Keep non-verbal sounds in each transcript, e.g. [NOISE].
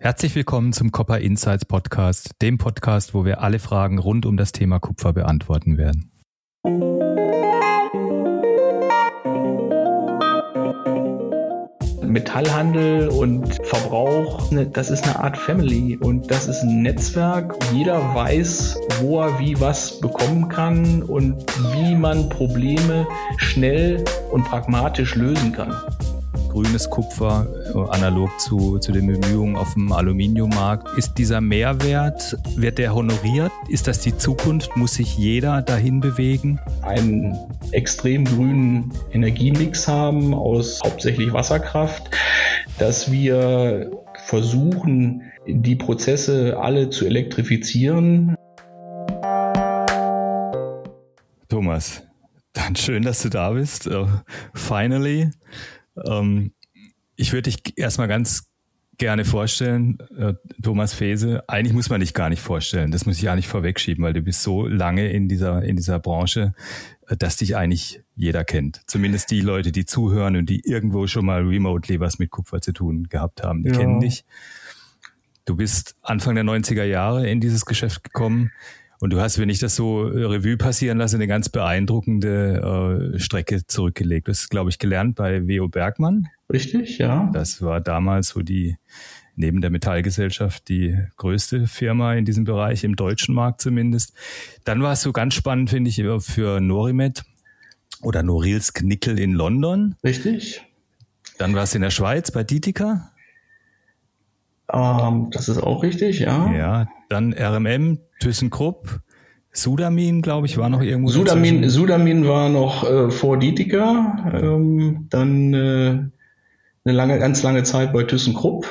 Herzlich willkommen zum Copper Insights Podcast, dem Podcast, wo wir alle Fragen rund um das Thema Kupfer beantworten werden. Metallhandel und Verbrauch, ne, das ist eine Art Family und das ist ein Netzwerk. Jeder weiß, wo er wie was bekommen kann und wie man Probleme schnell und pragmatisch lösen kann grünes Kupfer, äh, analog zu, zu den Bemühungen auf dem Aluminiummarkt. Ist dieser Mehrwert, wird der honoriert? Ist das die Zukunft? Muss sich jeder dahin bewegen? Einen extrem grünen Energiemix haben aus hauptsächlich Wasserkraft, dass wir versuchen, die Prozesse alle zu elektrifizieren. Thomas, dann schön, dass du da bist. Uh, finally. Ähm, ich würde dich erstmal ganz gerne vorstellen, äh, Thomas Fese. Eigentlich muss man dich gar nicht vorstellen. Das muss ich auch nicht vorwegschieben, weil du bist so lange in dieser, in dieser Branche, äh, dass dich eigentlich jeder kennt. Zumindest die Leute, die zuhören und die irgendwo schon mal remotely was mit Kupfer zu tun gehabt haben, die ja. kennen dich. Du bist Anfang der 90er Jahre in dieses Geschäft gekommen. Und du hast, wenn ich das so äh, Revue passieren lasse, eine ganz beeindruckende äh, Strecke zurückgelegt. Das ist, glaube ich, gelernt bei W.O. Bergmann. Richtig, ja. Das war damals so die, neben der Metallgesellschaft, die größte Firma in diesem Bereich, im deutschen Markt zumindest. Dann war es so ganz spannend, finde ich, für Norimet oder Norilsk Nickel in London. Richtig. Dann war es in der Schweiz bei Dietika. Ähm, das ist auch richtig, ja. Ja, dann RMM, ThyssenKrupp, Sudamin, glaube ich, war noch irgendwo. Sudamin, Sudamin war noch äh, vor Dietika, ähm, dann äh, eine lange, ganz lange Zeit bei ThyssenKrupp,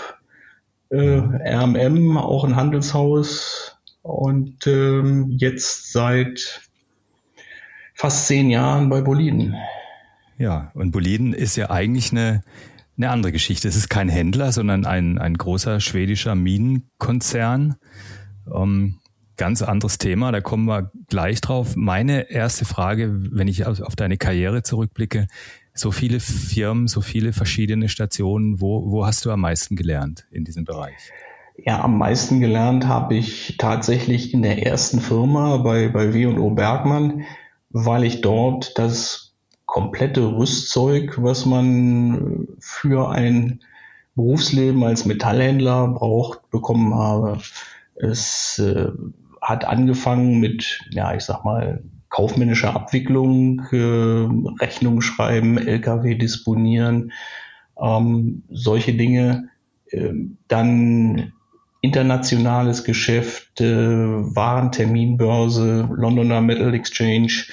äh, RMM, auch ein Handelshaus und ähm, jetzt seit fast zehn Jahren bei Boliden. Ja, und Boliden ist ja eigentlich eine eine andere Geschichte. Es ist kein Händler, sondern ein, ein großer schwedischer Minenkonzern. Ähm, ganz anderes Thema, da kommen wir gleich drauf. Meine erste Frage, wenn ich auf, auf deine Karriere zurückblicke, so viele Firmen, so viele verschiedene Stationen, wo, wo hast du am meisten gelernt in diesem Bereich? Ja, am meisten gelernt habe ich tatsächlich in der ersten Firma bei, bei W&O Bergmann, weil ich dort das komplette Rüstzeug, was man für ein Berufsleben als Metallhändler braucht, bekommen habe. Es äh, hat angefangen mit, ja, ich sag mal, kaufmännischer Abwicklung, äh, Rechnung schreiben, LKW disponieren, ähm, solche Dinge. Äh, dann internationales Geschäft, äh, Warenterminbörse, Londoner Metal Exchange,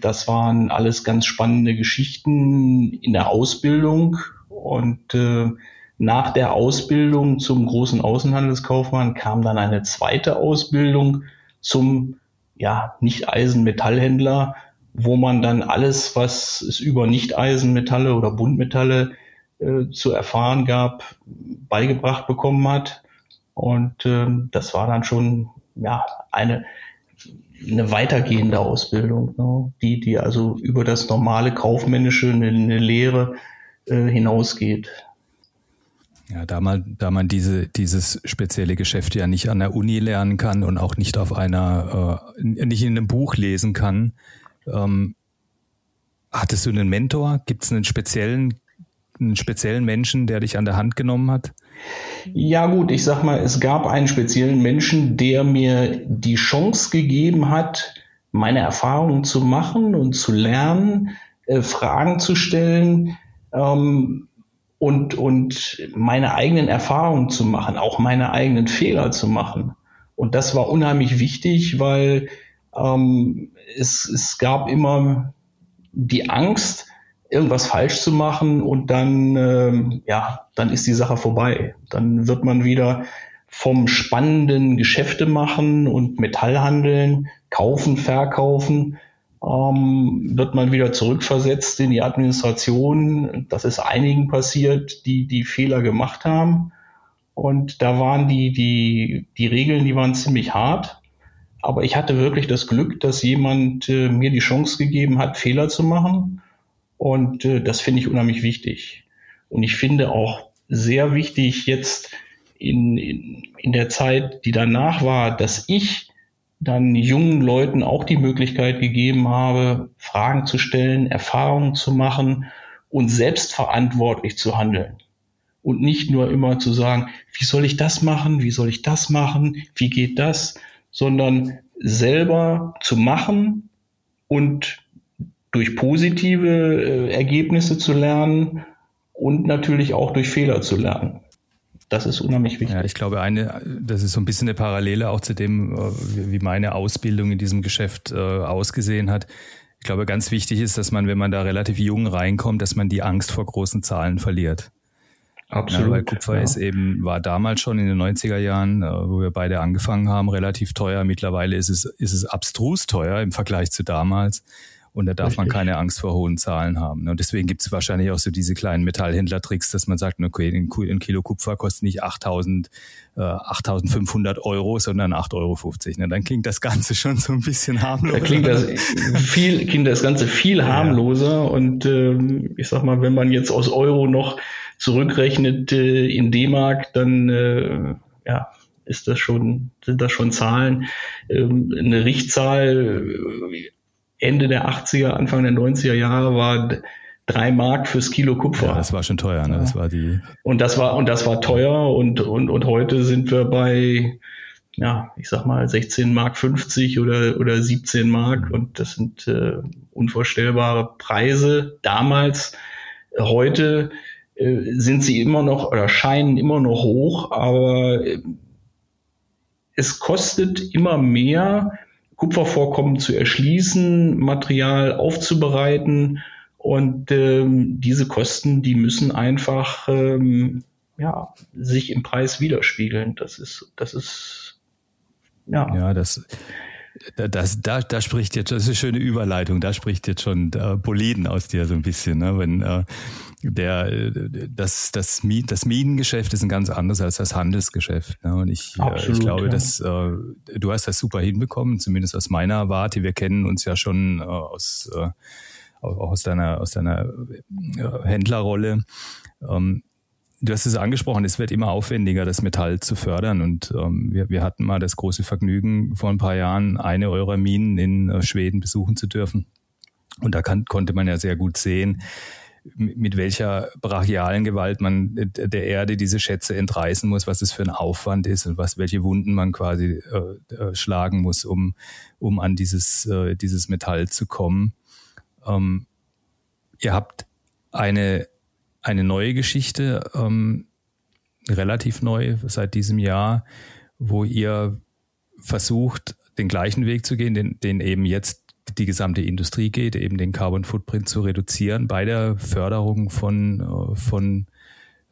das waren alles ganz spannende Geschichten in der Ausbildung und äh, nach der Ausbildung zum großen Außenhandelskaufmann kam dann eine zweite Ausbildung zum ja, Nicht-Eisen-Metallhändler, wo man dann alles, was es über Nicht-Eisenmetalle oder Buntmetalle äh, zu erfahren gab, beigebracht bekommen hat. Und äh, das war dann schon ja eine eine weitergehende Ausbildung, ne? die, die also über das normale kaufmännische, eine, eine Lehre äh, hinausgeht. Ja, da man, da man diese, dieses spezielle Geschäft ja nicht an der Uni lernen kann und auch nicht auf einer, äh, nicht in einem Buch lesen kann, ähm, hattest du einen Mentor? Gibt es einen speziellen, einen speziellen Menschen, der dich an der Hand genommen hat? Ja gut, ich sag mal, es gab einen speziellen Menschen, der mir die Chance gegeben hat, meine Erfahrungen zu machen und zu lernen, äh, Fragen zu stellen ähm, und, und meine eigenen Erfahrungen zu machen, auch meine eigenen Fehler zu machen. Und das war unheimlich wichtig, weil ähm, es, es gab immer die Angst, irgendwas falsch zu machen und dann, ähm, ja, dann ist die Sache vorbei. Dann wird man wieder vom spannenden Geschäfte machen und Metallhandeln, kaufen, verkaufen, ähm, wird man wieder zurückversetzt in die Administration. Das ist einigen passiert, die die Fehler gemacht haben. Und da waren die, die, die Regeln, die waren ziemlich hart. Aber ich hatte wirklich das Glück, dass jemand äh, mir die Chance gegeben hat, Fehler zu machen und äh, das finde ich unheimlich wichtig. Und ich finde auch sehr wichtig jetzt in, in, in der Zeit, die danach war, dass ich dann jungen Leuten auch die Möglichkeit gegeben habe, Fragen zu stellen, Erfahrungen zu machen und selbstverantwortlich zu handeln. Und nicht nur immer zu sagen, wie soll ich das machen, wie soll ich das machen, wie geht das, sondern selber zu machen und durch positive äh, Ergebnisse zu lernen und natürlich auch durch Fehler zu lernen. Das ist unheimlich wichtig. Ja, ich glaube, eine, das ist so ein bisschen eine Parallele auch zu dem, äh, wie meine Ausbildung in diesem Geschäft äh, ausgesehen hat. Ich glaube, ganz wichtig ist, dass man, wenn man da relativ jung reinkommt, dass man die Angst vor großen Zahlen verliert. Absolut. Ja, weil Kupfer ja. ist eben, war damals schon in den 90er Jahren, wo wir beide angefangen haben, relativ teuer. Mittlerweile ist es, ist es abstrus teuer im Vergleich zu damals. Und da darf Richtig. man keine Angst vor hohen Zahlen haben. Und deswegen gibt es wahrscheinlich auch so diese kleinen Metallhändler-Tricks, dass man sagt, okay, ein Kilo Kupfer kostet nicht 8.000, äh, 8.500 Euro, sondern 8,50 Euro. Ne? Dann klingt das Ganze [LAUGHS] schon so ein bisschen harmloser. Da klingt das, viel, klingt das Ganze viel harmloser. Ja. Und ähm, ich sag mal, wenn man jetzt aus Euro noch zurückrechnet äh, in D-Mark, dann äh, ja, ist das schon, sind das schon Zahlen. Ähm, eine Richtzahl Ende der 80er, Anfang der 90er Jahre war drei Mark fürs Kilo Kupfer. Ja, das war schon teuer, ne? Das war die. Und das war, und das war teuer und, und, und heute sind wir bei, ja, ich sag mal 16 Mark 50 oder, oder 17 Mark mhm. und das sind äh, unvorstellbare Preise damals. Heute äh, sind sie immer noch oder scheinen immer noch hoch, aber äh, es kostet immer mehr, Kupfervorkommen zu erschließen, Material aufzubereiten und ähm, diese Kosten, die müssen einfach ähm, ja, sich im Preis widerspiegeln. Das ist, das ist ja. Ja, das das, da, da spricht jetzt, das ist eine schöne Überleitung, da spricht jetzt schon äh, Boliden aus dir so ein bisschen, ne? wenn äh, der, das, das, das Minengeschäft ist ein ganz anderes als das Handelsgeschäft. Ne? Und ich, Absolut, äh, ich glaube, ja. dass äh, du hast das super hinbekommen, zumindest aus meiner Warte. Wir kennen uns ja schon äh, aus, äh, auch aus deiner, aus deiner äh, Händlerrolle. Ähm, Du hast es angesprochen, es wird immer aufwendiger, das Metall zu fördern. Und ähm, wir, wir hatten mal das große Vergnügen, vor ein paar Jahren eine eurer Minen in äh, Schweden besuchen zu dürfen. Und da kann, konnte man ja sehr gut sehen, mit welcher brachialen Gewalt man der Erde diese Schätze entreißen muss, was es für ein Aufwand ist und was, welche Wunden man quasi äh, äh, schlagen muss, um, um an dieses, äh, dieses Metall zu kommen. Ähm, ihr habt eine eine neue Geschichte, ähm, relativ neu seit diesem Jahr, wo ihr versucht, den gleichen Weg zu gehen, den, den eben jetzt die gesamte Industrie geht, eben den Carbon Footprint zu reduzieren bei der Förderung von, äh, von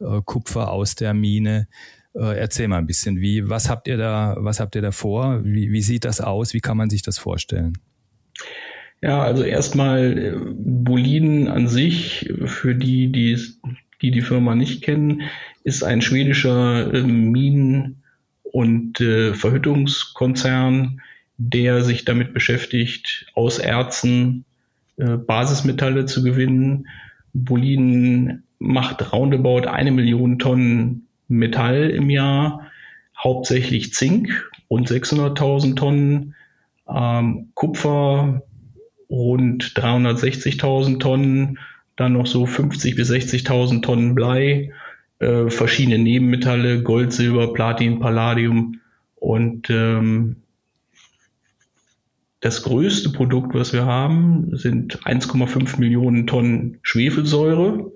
äh, Kupfer aus der Mine. Äh, erzähl mal ein bisschen, wie, was habt ihr da, was habt ihr da vor? Wie, wie sieht das aus? Wie kann man sich das vorstellen? Ja, also erstmal Boliden an sich, für die, die die, die Firma nicht kennen, ist ein schwedischer äh, Minen- und Verhüttungskonzern, der sich damit beschäftigt, aus Erzen äh, Basismetalle zu gewinnen. Boliden macht roundabout eine Million Tonnen Metall im Jahr, hauptsächlich Zink und 600.000 Tonnen ähm, Kupfer rund 360.000 Tonnen, dann noch so 50 bis 60.000 Tonnen Blei, äh, verschiedene Nebenmetalle, Gold, Silber, Platin, Palladium und ähm, das größte Produkt, was wir haben, sind 1,5 Millionen Tonnen Schwefelsäure,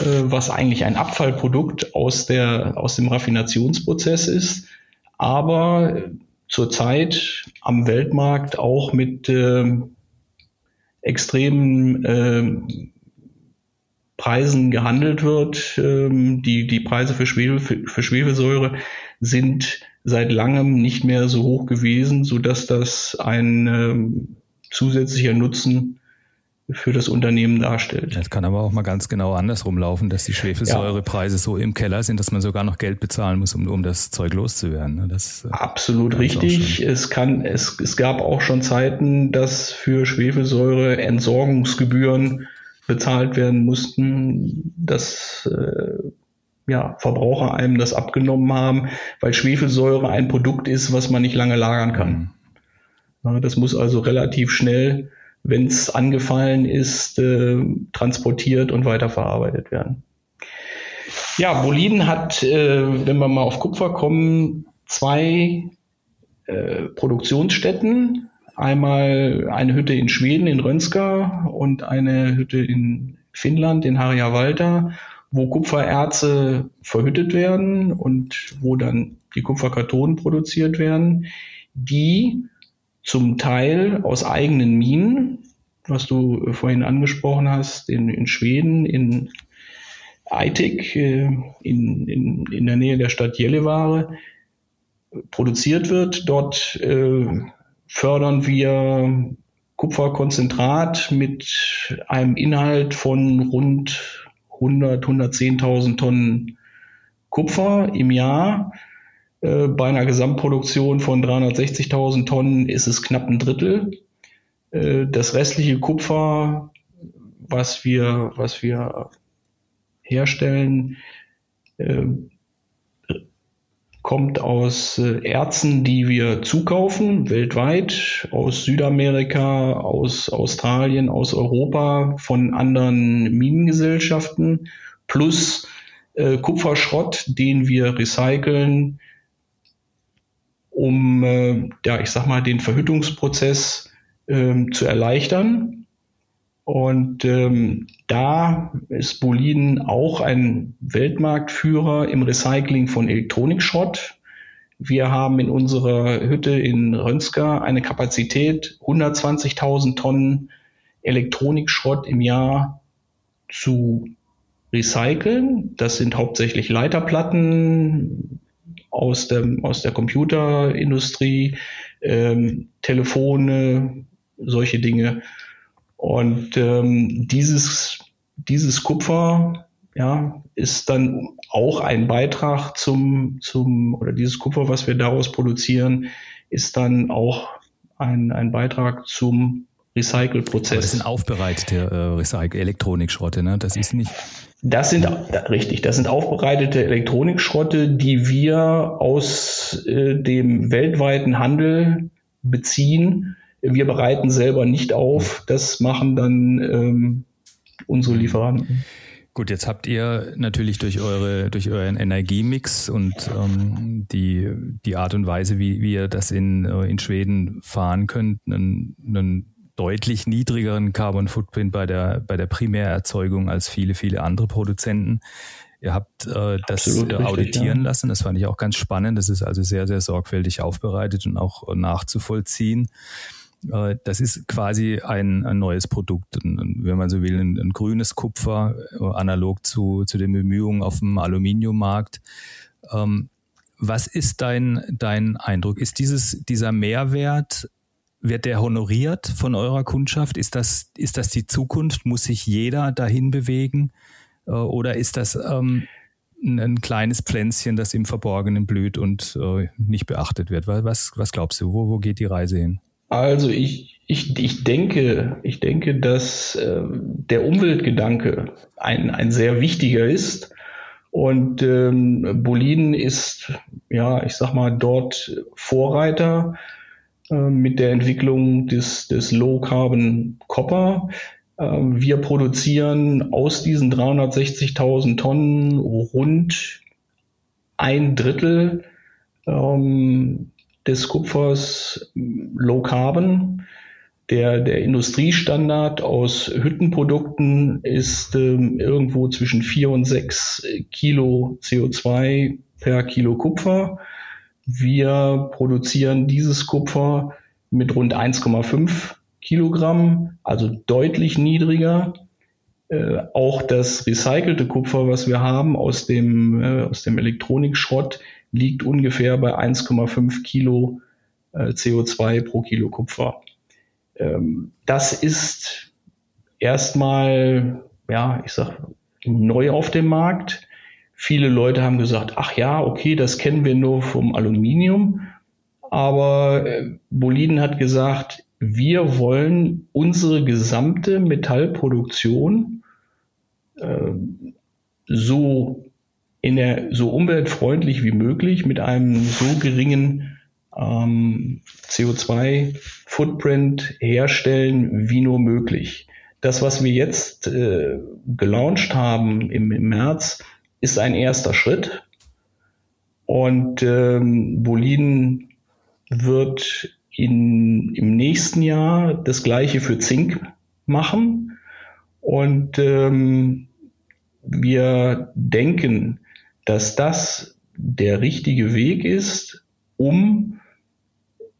äh, was eigentlich ein Abfallprodukt aus, der, aus dem Raffinationsprozess ist, aber zurzeit am Weltmarkt auch mit äh, extremen äh, Preisen gehandelt wird. Ähm, die, die Preise für, Schwefel, für, für Schwefelsäure sind seit langem nicht mehr so hoch gewesen, so dass das ein ähm, zusätzlicher Nutzen für das Unternehmen darstellt. Es kann aber auch mal ganz genau andersrum laufen, dass die Schwefelsäurepreise ja. so im Keller sind, dass man sogar noch Geld bezahlen muss, um, um das Zeug loszuwerden. Ne? Das, äh, Absolut richtig. Es kann, es, es gab auch schon Zeiten, dass für Schwefelsäure Entsorgungsgebühren bezahlt werden mussten. Das äh, ja, Verbraucher einem das abgenommen haben, weil Schwefelsäure ein Produkt ist, was man nicht lange lagern kann. Mhm. Ja, das muss also relativ schnell, wenn es angefallen ist, äh, transportiert und weiterverarbeitet werden. Ja, Boliden hat, äh, wenn wir mal auf Kupfer kommen, zwei äh, Produktionsstätten. Einmal eine Hütte in Schweden, in Rönska und eine Hütte in Finnland, in Harjavalta wo Kupfererze verhüttet werden und wo dann die Kupferkartonen produziert werden, die zum Teil aus eigenen Minen, was du vorhin angesprochen hast, in, in Schweden, in Aitik, äh, in, in, in der Nähe der Stadt Jellivare, produziert wird. Dort äh, fördern wir Kupferkonzentrat mit einem Inhalt von rund 100, 110.000 Tonnen Kupfer im Jahr. Äh, bei einer Gesamtproduktion von 360.000 Tonnen ist es knapp ein Drittel. Äh, das restliche Kupfer, was wir, was wir herstellen, äh, kommt aus äh, Erzen, die wir zukaufen, weltweit, aus Südamerika, aus Australien, aus Europa, von anderen Minengesellschaften, plus äh, Kupferschrott, den wir recyceln, um, äh, ja, ich sag mal, den Verhüttungsprozess äh, zu erleichtern. Und ähm, da ist Boliden auch ein Weltmarktführer im Recycling von Elektronikschrott. Wir haben in unserer Hütte in Rönska eine Kapazität, 120.000 Tonnen Elektronikschrott im Jahr zu recyceln. Das sind hauptsächlich Leiterplatten aus, dem, aus der Computerindustrie, ähm, Telefone, solche Dinge. Und ähm, dieses, dieses Kupfer ja, ist dann auch ein Beitrag zum, zum, oder dieses Kupfer, was wir daraus produzieren, ist dann auch ein, ein Beitrag zum Recycle-Prozess. Das sind aufbereitete äh, Recycle Elektronikschrotte, ne? Das ist nicht. Das sind richtig, das sind aufbereitete Elektronikschrotte, die wir aus äh, dem weltweiten Handel beziehen wir bereiten selber nicht auf, das machen dann ähm, unsere Lieferanten. Gut, jetzt habt ihr natürlich durch eure durch euren Energiemix und ähm, die die Art und Weise, wie, wie ihr das in, äh, in Schweden fahren könnt, einen, einen deutlich niedrigeren Carbon Footprint bei der bei der Primärerzeugung als viele viele andere Produzenten. Ihr habt äh, das Absolut auditieren richtig, ja. lassen. Das fand ich auch ganz spannend. Das ist also sehr sehr sorgfältig aufbereitet und auch nachzuvollziehen. Äh, das ist quasi ein, ein neues Produkt, wenn man so will, ein, ein, grünes Kupfer, äh, analog zu, zu den Bemühungen auf dem Aluminiummarkt. Ähm, was ist dein, dein Eindruck? Ist dieses, dieser Mehrwert, wird der honoriert von eurer Kundschaft? Ist das, ist das die Zukunft? Muss sich jeder dahin bewegen? Äh, oder ist das ähm, ein, ein, kleines Pflänzchen, das im Verborgenen blüht und äh, nicht beachtet wird? Was, was glaubst du? Wo, wo geht die Reise hin? Also ich, ich, ich denke, ich denke, dass äh, der Umweltgedanke ein, ein sehr wichtiger ist. Und ähm, Boliden ist, ja, ich sag mal, dort Vorreiter äh, mit der Entwicklung des, des Low Carbon Copper. Äh, wir produzieren aus diesen 360.000 Tonnen rund ein Drittel ähm, des Kupfers Low Carbon. Der, der Industriestandard aus Hüttenprodukten ist ähm, irgendwo zwischen 4 und 6 Kilo CO2 per Kilo Kupfer. Wir produzieren dieses Kupfer mit rund 1,5 Kilogramm, also deutlich niedriger. Äh, auch das recycelte Kupfer, was wir haben aus dem, äh, aus dem Elektronikschrott, liegt ungefähr bei 1,5 Kilo äh, CO2 pro Kilo Kupfer. Ähm, das ist erstmal, ja, ich sag, neu auf dem Markt. Viele Leute haben gesagt, ach ja, okay, das kennen wir nur vom Aluminium. Aber äh, Boliden hat gesagt, wir wollen unsere gesamte Metallproduktion äh, so so umweltfreundlich wie möglich mit einem so geringen ähm, CO2-Footprint herstellen wie nur möglich. Das, was wir jetzt äh, gelauncht haben im, im März, ist ein erster Schritt. Und ähm, Boliden wird in, im nächsten Jahr das gleiche für Zink machen. Und ähm, wir denken, dass das der richtige Weg ist, um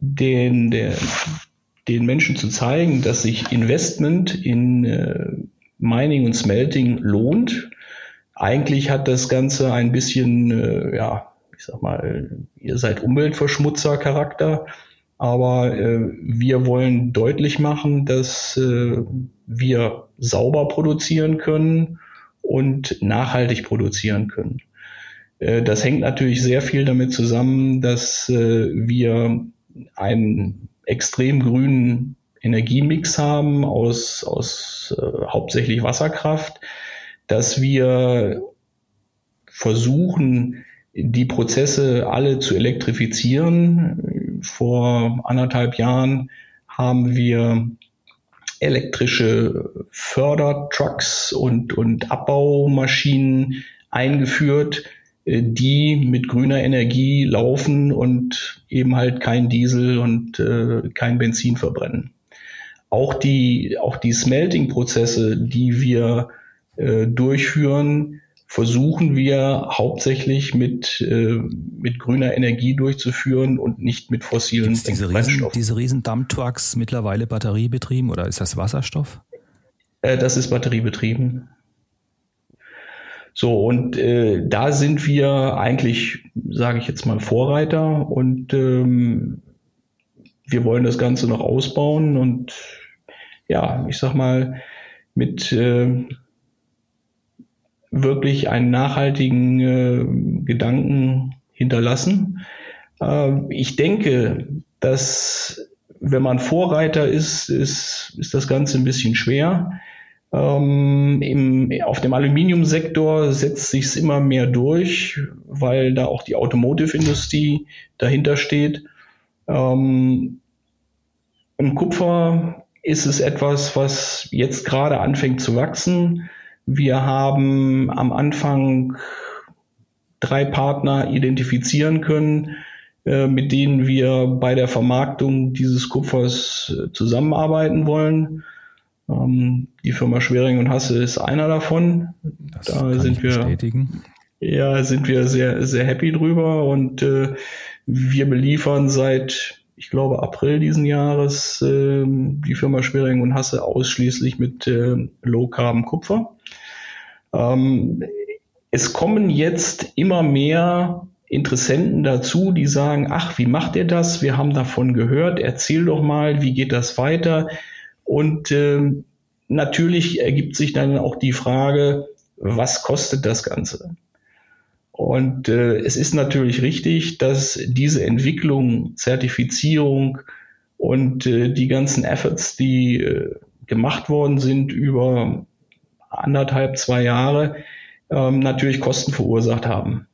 den, der, den Menschen zu zeigen, dass sich Investment in äh, Mining und Smelting lohnt. Eigentlich hat das Ganze ein bisschen, äh, ja, ich sag mal, ihr seid Umweltverschmutzer-Charakter, aber äh, wir wollen deutlich machen, dass äh, wir sauber produzieren können und nachhaltig produzieren können. Äh, das hängt natürlich sehr viel damit zusammen, dass äh, wir einen extrem grünen Energiemix haben aus, aus äh, hauptsächlich Wasserkraft, dass wir versuchen, die Prozesse alle zu elektrifizieren. Vor anderthalb Jahren haben wir elektrische Fördertrucks und, und Abbaumaschinen eingeführt, die mit grüner Energie laufen und eben halt kein Diesel und äh, kein Benzin verbrennen. Auch die, auch die Smelting-Prozesse, die wir äh, durchführen, versuchen wir hauptsächlich mit, äh, mit grüner Energie durchzuführen und nicht mit fossilen Gibt's diese Riesen, diese riesen Dumptrucks mittlerweile batteriebetrieben oder ist das Wasserstoff? Äh, das ist batteriebetrieben. So, und äh, da sind wir eigentlich, sage ich jetzt mal, Vorreiter und ähm, wir wollen das Ganze noch ausbauen und ja, ich sag mal, mit äh, wirklich einen nachhaltigen äh, Gedanken hinterlassen. Äh, ich denke, dass wenn man Vorreiter ist, ist, ist das Ganze ein bisschen schwer. Ähm, im, auf dem Aluminiumsektor setzt sich es immer mehr durch, weil da auch die Automotive-Industrie dahinter steht. Ähm, Im Kupfer ist es etwas, was jetzt gerade anfängt zu wachsen. Wir haben am Anfang drei Partner identifizieren können, äh, mit denen wir bei der Vermarktung dieses Kupfers äh, zusammenarbeiten wollen. Ähm, die Firma Schwering und Hasse ist einer davon. Das da sind wir bestätigen. Ja, sind wir sehr sehr happy drüber und äh, wir beliefern seit ich glaube April diesen Jahres äh, die Firma Schwering und Hasse ausschließlich mit äh, Low Carbon Kupfer. Ähm, es kommen jetzt immer mehr Interessenten dazu, die sagen, ach, wie macht ihr das? Wir haben davon gehört, erzähl doch mal, wie geht das weiter? Und äh, natürlich ergibt sich dann auch die Frage, was kostet das Ganze? Und äh, es ist natürlich richtig, dass diese Entwicklung, Zertifizierung und äh, die ganzen Efforts, die äh, gemacht worden sind über anderthalb, zwei Jahre, ähm, natürlich Kosten verursacht haben.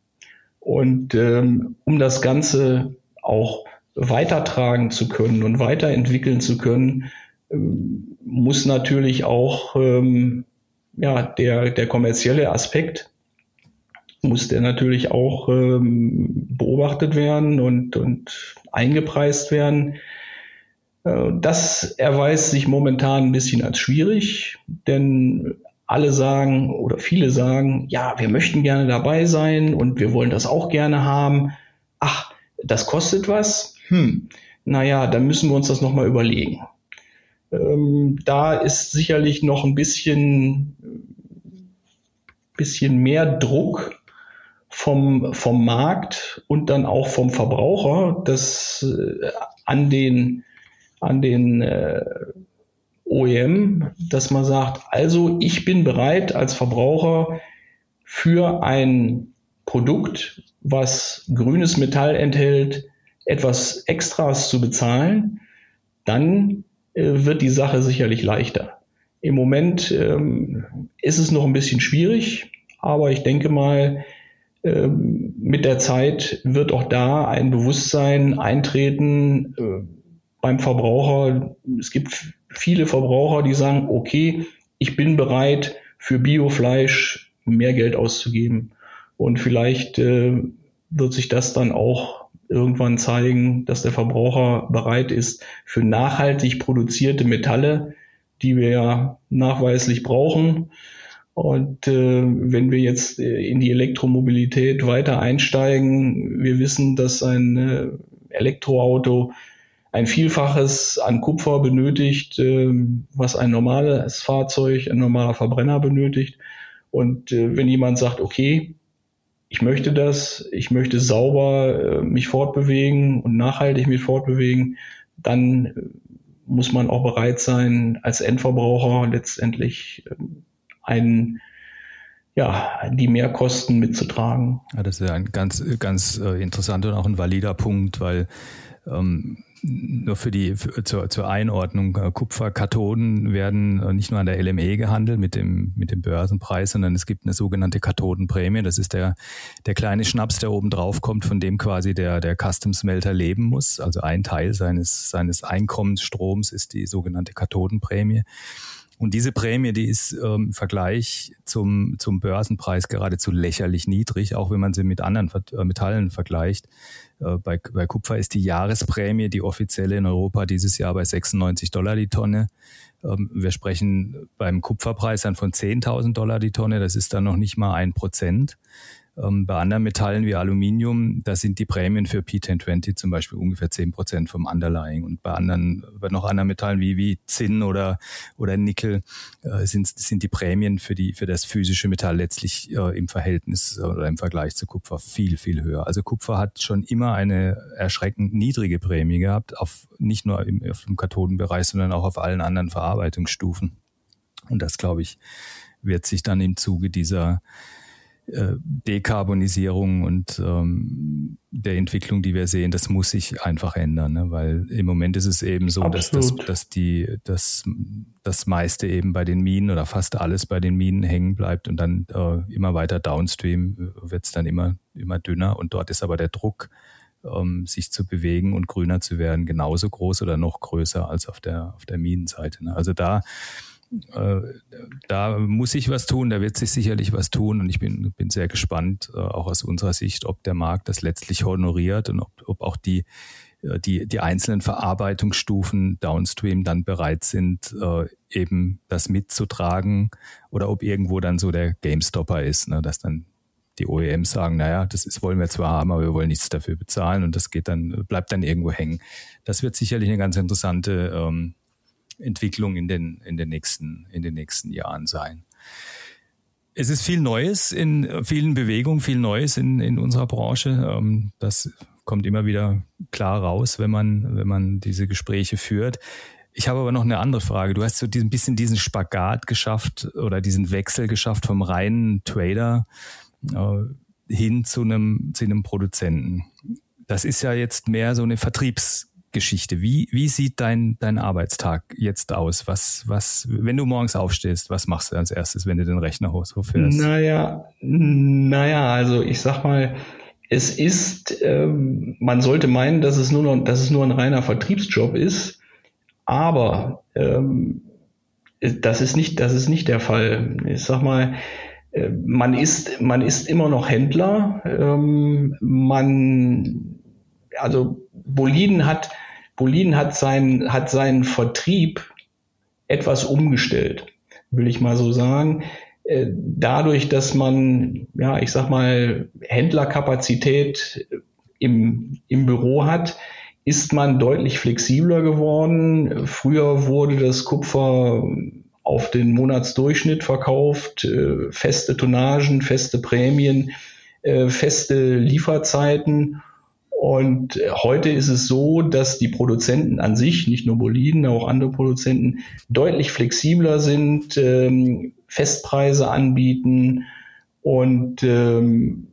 Und ähm, um das Ganze auch weitertragen zu können und weiterentwickeln zu können, muss natürlich auch ähm, ja, der, der kommerzielle Aspekt muss der natürlich auch ähm, beobachtet werden und, und eingepreist werden. Äh, das erweist sich momentan ein bisschen als schwierig, denn alle sagen oder viele sagen, ja, wir möchten gerne dabei sein und wir wollen das auch gerne haben. Ach, das kostet was? Hm, naja, dann müssen wir uns das nochmal überlegen. Ähm, da ist sicherlich noch ein bisschen, bisschen mehr Druck vom, vom Markt und dann auch vom Verbraucher, das äh, an den, an den äh, OEM, dass man sagt, also ich bin bereit als Verbraucher für ein Produkt, was grünes Metall enthält, etwas Extras zu bezahlen, dann wird die Sache sicherlich leichter. Im Moment ähm, ist es noch ein bisschen schwierig, aber ich denke mal, ähm, mit der Zeit wird auch da ein Bewusstsein eintreten äh, beim Verbraucher. Es gibt viele Verbraucher, die sagen, okay, ich bin bereit, für Biofleisch mehr Geld auszugeben. Und vielleicht äh, wird sich das dann auch irgendwann zeigen, dass der Verbraucher bereit ist, für nachhaltig produzierte Metalle, die wir ja nachweislich brauchen, und äh, wenn wir jetzt äh, in die Elektromobilität weiter einsteigen, wir wissen, dass ein äh, Elektroauto ein Vielfaches an Kupfer benötigt, äh, was ein normales Fahrzeug, ein normaler Verbrenner benötigt. Und äh, wenn jemand sagt, okay, ich möchte das, ich möchte sauber äh, mich fortbewegen und nachhaltig mich fortbewegen, dann äh, muss man auch bereit sein, als Endverbraucher letztendlich äh, einen ja, die Mehrkosten mitzutragen. Ja, das ist ja ein ganz, ganz äh, interessanter und auch ein valider Punkt, weil ähm, nur für die für, zur, zur Einordnung äh, Kupferkathoden werden äh, nicht nur an der LME gehandelt mit dem mit dem Börsenpreis, sondern es gibt eine sogenannte Kathodenprämie. Das ist der der kleine Schnaps, der oben drauf kommt, von dem quasi der der Custom Smelter leben muss. Also ein Teil seines seines Einkommensstroms ist die sogenannte Kathodenprämie. Und diese Prämie, die ist ähm, im Vergleich zum, zum Börsenpreis geradezu lächerlich niedrig, auch wenn man sie mit anderen äh, Metallen vergleicht. Äh, bei, bei Kupfer ist die Jahresprämie, die offizielle in Europa dieses Jahr bei 96 Dollar die Tonne. Ähm, wir sprechen beim Kupferpreis dann von 10.000 Dollar die Tonne. Das ist dann noch nicht mal ein Prozent. Ähm, bei anderen Metallen wie Aluminium, da sind die Prämien für P1020 zum Beispiel ungefähr 10 Prozent vom Underlying. Und bei anderen, bei noch anderen Metallen wie, wie Zinn oder, oder Nickel äh, sind, sind die Prämien für, die, für das physische Metall letztlich äh, im Verhältnis oder im Vergleich zu Kupfer viel, viel höher. Also Kupfer hat schon immer eine erschreckend niedrige Prämie gehabt, auf, nicht nur im, auf dem Kathodenbereich, sondern auch auf allen anderen Verarbeitungsstufen. Und das, glaube ich, wird sich dann im Zuge dieser Dekarbonisierung und ähm, der Entwicklung, die wir sehen, das muss sich einfach ändern, ne? weil im Moment ist es eben so, dass, dass, dass die das, das meiste eben bei den Minen oder fast alles bei den Minen hängen bleibt und dann äh, immer weiter downstream wird es dann immer, immer dünner und dort ist aber der Druck, ähm, sich zu bewegen und grüner zu werden, genauso groß oder noch größer als auf der, auf der Minenseite. Ne? Also da äh, da muss sich was tun, da wird sich sicherlich was tun und ich bin, bin sehr gespannt, äh, auch aus unserer Sicht, ob der Markt das letztlich honoriert und ob, ob auch die, äh, die, die einzelnen Verarbeitungsstufen downstream dann bereit sind, eben das mitzutragen oder ob irgendwo dann so der GameStopper ist, ne, dass dann die OEMs sagen, naja, das ist, wollen wir zwar haben, aber wir wollen nichts dafür bezahlen und das geht dann, bleibt dann irgendwo hängen. Das wird sicherlich eine ganz interessante ähm, Entwicklung in den, in den nächsten, in den nächsten Jahren sein. Es ist viel Neues in vielen Bewegungen, viel Neues in, in unserer Branche. Ähm, das kommt immer wieder klar raus, wenn man, wenn man diese Gespräche führt. Ich habe aber noch eine andere Frage. Du hast so ein bisschen diesen Spagat geschafft oder diesen Wechsel geschafft vom reinen Trader äh, hin zu einem, zu einem Produzenten. Das ist ja jetzt mehr so eine Vertriebs- Geschichte. Wie, wie sieht dein, dein Arbeitstag jetzt aus? Was, was, wenn du morgens aufstehst, was machst du als erstes, wenn du den Rechner hochfährst? Naja, naja, also ich sag mal, es ist, ähm, man sollte meinen, dass es nur noch, dass es nur ein reiner Vertriebsjob ist, aber ähm, das ist nicht, das ist nicht der Fall. Ich sag mal, äh, man ist, man ist immer noch Händler. Ähm, man, also Boliden hat Bolin hat seinen, hat seinen Vertrieb etwas umgestellt, will ich mal so sagen. Äh, dadurch, dass man, ja, ich sag mal, Händlerkapazität im, im Büro hat, ist man deutlich flexibler geworden. Früher wurde das Kupfer auf den Monatsdurchschnitt verkauft, äh, feste Tonnagen, feste Prämien, äh, feste Lieferzeiten. Und heute ist es so, dass die Produzenten an sich, nicht nur Boliden, auch andere Produzenten, deutlich flexibler sind, ähm, Festpreise anbieten und ähm,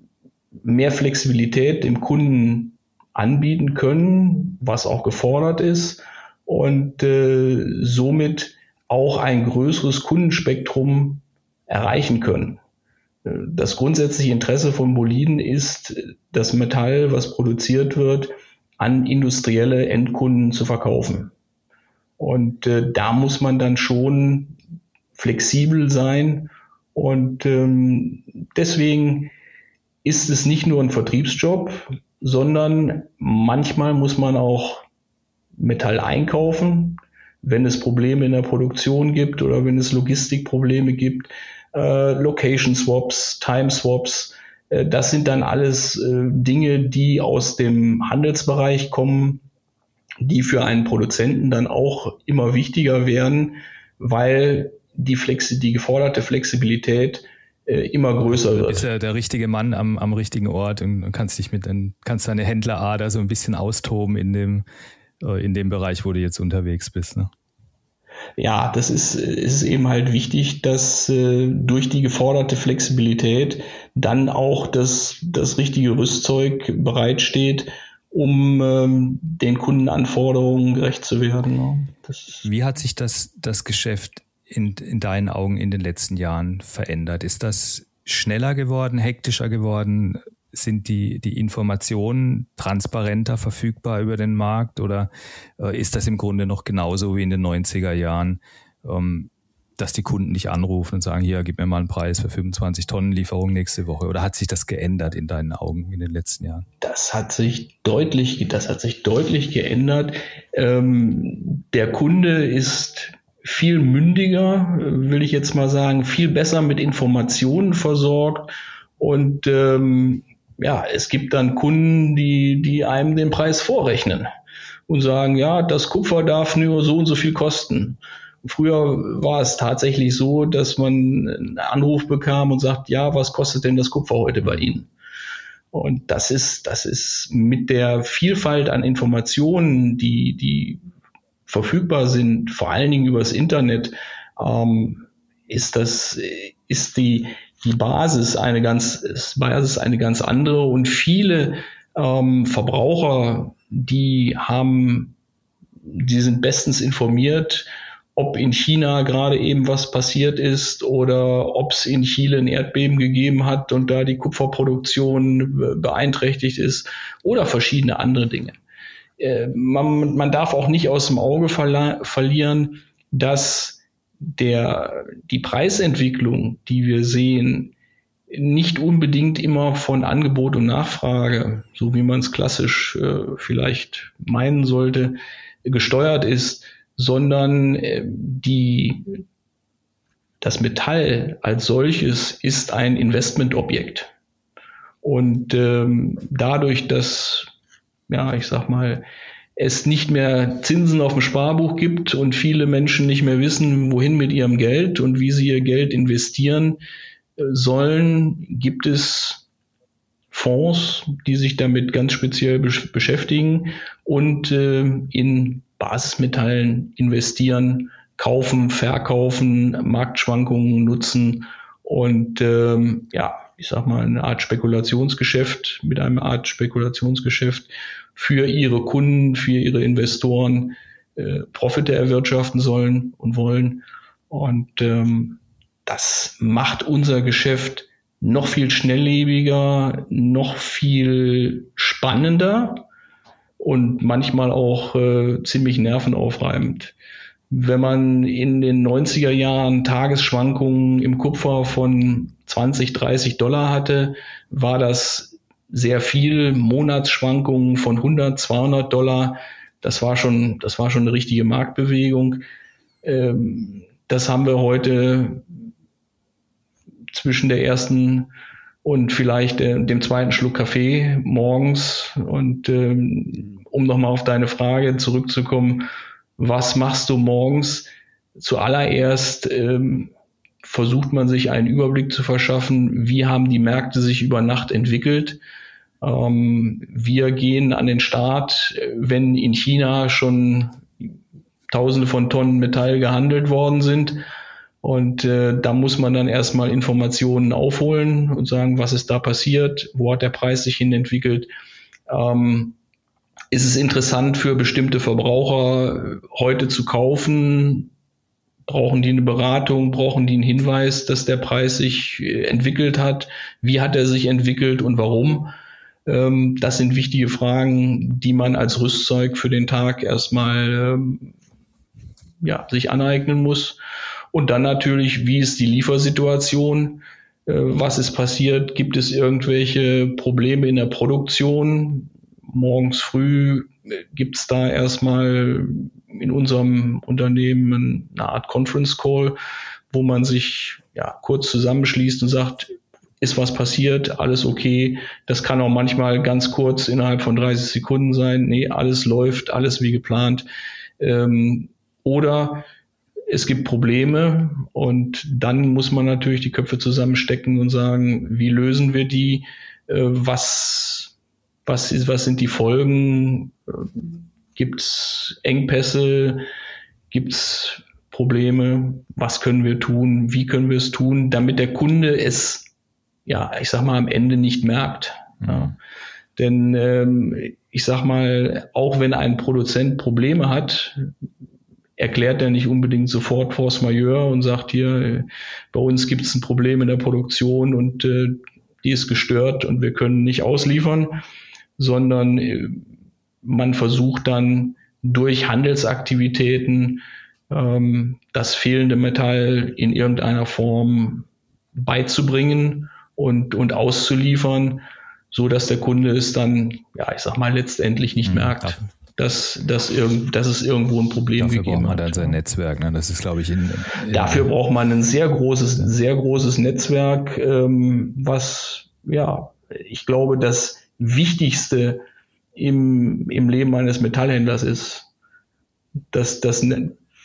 mehr Flexibilität dem Kunden anbieten können, was auch gefordert ist und äh, somit auch ein größeres Kundenspektrum erreichen können. Das grundsätzliche Interesse von Boliden ist, das Metall, was produziert wird, an industrielle Endkunden zu verkaufen. Und äh, da muss man dann schon flexibel sein. Und ähm, deswegen ist es nicht nur ein Vertriebsjob, sondern manchmal muss man auch Metall einkaufen, wenn es Probleme in der Produktion gibt oder wenn es Logistikprobleme gibt, äh, Location Swaps, Time Swaps. Äh, das sind dann alles äh, Dinge, die aus dem Handelsbereich kommen, die für einen Produzenten dann auch immer wichtiger werden, weil die, Flexi die geforderte Flexibilität äh, immer größer wird. Du bist ja der richtige Mann am, am richtigen Ort und kannst dich mit kannst deine Händlerader so ein bisschen austoben in dem, in dem Bereich, wo du jetzt unterwegs bist. Ne? Ja, das ist, ist eben halt wichtig, dass äh, durch die geforderte Flexibilität dann auch das, das richtige Rüstzeug bereitsteht, um ähm, den Kundenanforderungen gerecht zu werden. Ne? Wie hat sich das, das Geschäft in, in deinen Augen in den letzten Jahren verändert? Ist das schneller geworden, hektischer geworden? Sind die, die Informationen transparenter verfügbar über den Markt oder äh, ist das im Grunde noch genauso wie in den 90er Jahren, ähm, dass die Kunden dich anrufen und sagen, hier, gib mir mal einen Preis für 25 Tonnen Lieferung nächste Woche? Oder hat sich das geändert in deinen Augen in den letzten Jahren? Das hat sich deutlich, das hat sich deutlich geändert. Ähm, der Kunde ist viel mündiger, will ich jetzt mal sagen, viel besser mit Informationen versorgt und ähm, ja, es gibt dann Kunden, die, die einem den Preis vorrechnen und sagen, ja, das Kupfer darf nur so und so viel kosten. Früher war es tatsächlich so, dass man einen Anruf bekam und sagt, ja, was kostet denn das Kupfer heute bei Ihnen? Und das ist, das ist mit der Vielfalt an Informationen, die, die verfügbar sind, vor allen Dingen übers Internet, ähm, ist das, ist die, die Basis eine ganz, Basis eine ganz andere und viele ähm, Verbraucher, die haben, die sind bestens informiert, ob in China gerade eben was passiert ist oder ob es in Chile ein Erdbeben gegeben hat und da die Kupferproduktion beeinträchtigt ist oder verschiedene andere Dinge. Äh, man, man darf auch nicht aus dem Auge verlieren, dass der, die Preisentwicklung, die wir sehen, nicht unbedingt immer von Angebot und Nachfrage, so wie man es klassisch äh, vielleicht meinen sollte, gesteuert ist, sondern äh, die, das Metall als solches ist ein Investmentobjekt. Und ähm, dadurch, dass ja, ich sag mal, es nicht mehr Zinsen auf dem Sparbuch gibt und viele Menschen nicht mehr wissen, wohin mit ihrem Geld und wie sie ihr Geld investieren äh, sollen, gibt es Fonds, die sich damit ganz speziell beschäftigen und äh, in Basismetallen investieren, kaufen, verkaufen, Marktschwankungen nutzen und ähm, ja, ich sag mal, eine Art Spekulationsgeschäft mit einem Art Spekulationsgeschäft für ihre Kunden, für ihre Investoren äh, Profite erwirtschaften sollen und wollen. Und ähm, das macht unser Geschäft noch viel schnelllebiger, noch viel spannender und manchmal auch äh, ziemlich nervenaufreibend. Wenn man in den 90er Jahren Tagesschwankungen im Kupfer von 20, 30 Dollar hatte, war das sehr viel Monatsschwankungen von 100, 200 Dollar. Das war schon, das war schon eine richtige Marktbewegung. Ähm, das haben wir heute zwischen der ersten und vielleicht dem zweiten Schluck Kaffee morgens. Und ähm, um nochmal auf deine Frage zurückzukommen, was machst du morgens? Zuallererst ähm, versucht man sich einen Überblick zu verschaffen, wie haben die Märkte sich über Nacht entwickelt ähm, wir gehen an den Start, wenn in China schon Tausende von Tonnen Metall gehandelt worden sind. Und äh, da muss man dann erstmal Informationen aufholen und sagen, was ist da passiert, wo hat der Preis sich hin entwickelt. Ähm, ist es interessant für bestimmte Verbraucher heute zu kaufen? Brauchen die eine Beratung? Brauchen die einen Hinweis, dass der Preis sich äh, entwickelt hat? Wie hat er sich entwickelt und warum? Ähm, das sind wichtige Fragen, die man als Rüstzeug für den Tag erstmal ähm, ja, sich aneignen muss. Und dann natürlich, wie ist die Liefersituation? Äh, was ist passiert? Gibt es irgendwelche Probleme in der Produktion? Morgens früh äh, gibt es da erstmal in unserem Unternehmen eine Art Conference Call, wo man sich ja, kurz zusammenschließt und sagt, ist was passiert, alles okay. Das kann auch manchmal ganz kurz innerhalb von 30 Sekunden sein. Nee, alles läuft, alles wie geplant. Ähm, oder es gibt Probleme und dann muss man natürlich die Köpfe zusammenstecken und sagen, wie lösen wir die? Äh, was, was, ist, was sind die Folgen? Gibt es Engpässe? Gibt es Probleme? Was können wir tun? Wie können wir es tun, damit der Kunde es, ja, ich sag mal, am Ende nicht merkt? Ja. Denn ähm, ich sag mal, auch wenn ein Produzent Probleme hat, erklärt er nicht unbedingt sofort Force Majeure und sagt hier, bei uns gibt es ein Problem in der Produktion und äh, die ist gestört und wir können nicht ausliefern, sondern äh, man versucht dann durch Handelsaktivitäten ähm, das fehlende Metall in irgendeiner Form beizubringen und, und auszuliefern, so dass der Kunde es dann, ja, ich sag mal, letztendlich nicht mhm, merkt dass, dass, irgend, dass es irgendwo ein Problem Dafür gegeben braucht man dann sein Netzwerk. Ne? Das ist, glaube ich, in, in Dafür braucht man ein sehr großes, sehr großes Netzwerk, ähm, was, ja, ich glaube, das Wichtigste im, im Leben eines Metallhändlers ist, dass das,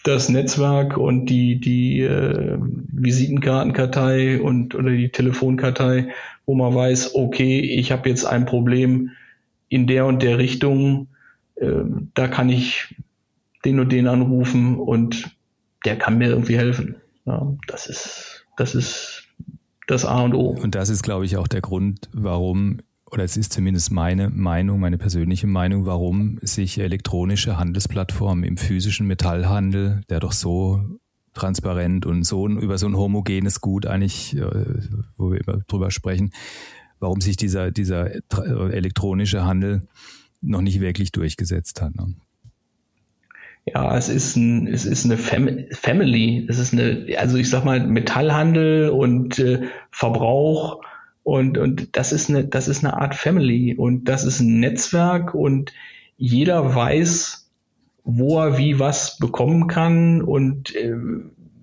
das Netzwerk und die, die äh, Visitenkartenkartei und oder die Telefonkartei, wo man weiß, okay, ich habe jetzt ein Problem in der und der Richtung, ähm, da kann ich den und den anrufen und der kann mir irgendwie helfen. Ja, das ist, das ist das A und O. Und das ist, glaube ich, auch der Grund, warum, oder es ist zumindest meine Meinung, meine persönliche Meinung, warum sich elektronische Handelsplattformen im physischen Metallhandel, der doch so transparent und so über so ein homogenes Gut eigentlich, äh, wo wir immer drüber sprechen, warum sich dieser, dieser elektronische Handel noch nicht wirklich durchgesetzt hat. Ne? Ja, es ist ein, es ist eine Fam Family. Es ist eine, also ich sag mal Metallhandel und äh, Verbrauch und und das ist eine, das ist eine Art Family und das ist ein Netzwerk und jeder weiß, wo er wie was bekommen kann und äh,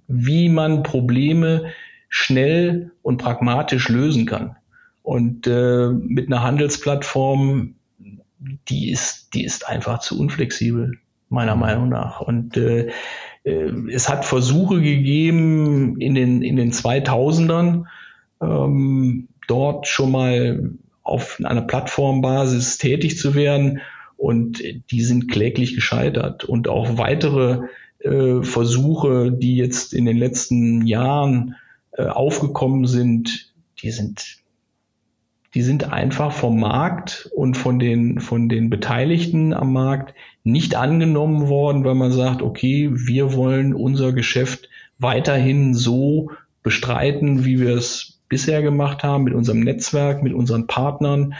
wie man Probleme schnell und pragmatisch lösen kann. Und äh, mit einer Handelsplattform die ist, die ist einfach zu unflexibel, meiner Meinung nach. Und äh, äh, es hat Versuche gegeben in den, in den 2000ern, ähm, dort schon mal auf einer Plattformbasis tätig zu werden. Und die sind kläglich gescheitert. Und auch weitere äh, Versuche, die jetzt in den letzten Jahren äh, aufgekommen sind, die sind die sind einfach vom Markt und von den, von den Beteiligten am Markt nicht angenommen worden, weil man sagt, okay, wir wollen unser Geschäft weiterhin so bestreiten, wie wir es bisher gemacht haben, mit unserem Netzwerk, mit unseren Partnern.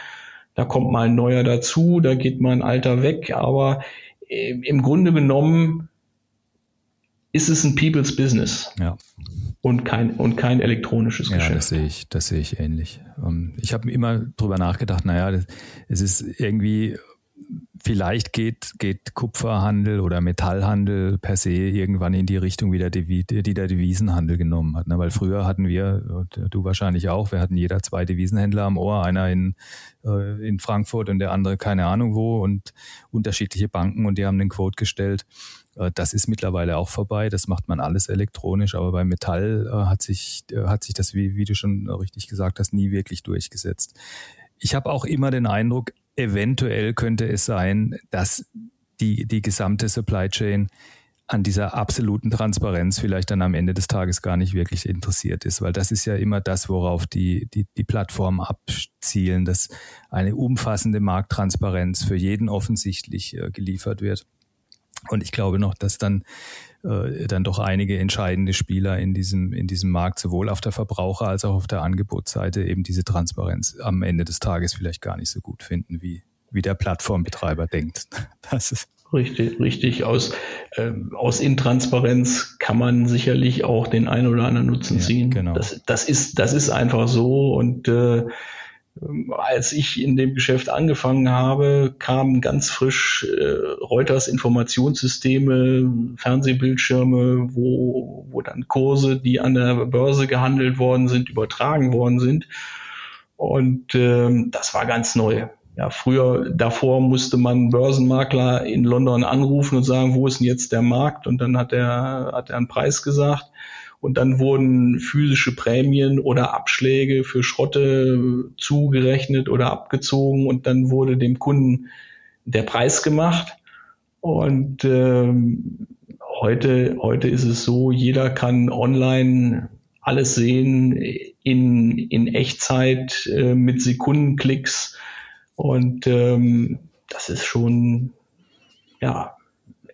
Da kommt mal ein neuer dazu, da geht mal ein alter weg, aber äh, im Grunde genommen ist es ein People's Business. Ja und kein, und kein elektronisches ja, Geschäft. Ja, das sehe ich, das sehe ich ähnlich. Ähm, ich habe immer drüber nachgedacht, naja, es ist irgendwie, vielleicht geht, geht Kupferhandel oder Metallhandel per se irgendwann in die Richtung, wie der, die der Devisenhandel genommen hat. Ne? Weil früher hatten wir, du wahrscheinlich auch, wir hatten jeder zwei Devisenhändler am Ohr, einer in, äh, in Frankfurt und der andere keine Ahnung wo und unterschiedliche Banken und die haben den Quote gestellt. Äh, das ist mittlerweile auch vorbei. Das macht man alles elektronisch. Aber bei Metall äh, hat sich, äh, hat sich das, wie, wie du schon richtig gesagt hast, nie wirklich durchgesetzt. Ich habe auch immer den Eindruck, eventuell könnte es sein, dass die, die gesamte Supply Chain an dieser absoluten Transparenz vielleicht dann am Ende des Tages gar nicht wirklich interessiert ist, weil das ist ja immer das, worauf die, die, die Plattformen abzielen, dass eine umfassende Markttransparenz für jeden offensichtlich äh, geliefert wird. Und ich glaube noch, dass dann äh, dann doch einige entscheidende Spieler in diesem, in diesem Markt, sowohl auf der Verbraucher- als auch auf der Angebotsseite eben diese Transparenz am Ende des Tages vielleicht gar nicht so gut finden, wie, wie der Plattformbetreiber denkt. [LAUGHS] Das ist Richtig, richtig. Aus, äh, aus Intransparenz kann man sicherlich auch den einen oder anderen Nutzen ja, ziehen. Genau. Das, das, ist, das ist einfach so. Und äh, als ich in dem Geschäft angefangen habe, kamen ganz frisch äh, Reuters Informationssysteme, Fernsehbildschirme, wo, wo dann Kurse, die an der Börse gehandelt worden sind, übertragen worden sind. Und ähm, das war ganz neu. Ja, früher, davor musste man Börsenmakler in London anrufen und sagen, wo ist denn jetzt der Markt? Und dann hat er, hat er einen Preis gesagt. Und dann wurden physische Prämien oder Abschläge für Schrotte zugerechnet oder abgezogen und dann wurde dem Kunden der Preis gemacht. Und ähm, heute, heute ist es so, jeder kann online alles sehen in, in Echtzeit äh, mit Sekundenklicks und ähm, das ist schon ja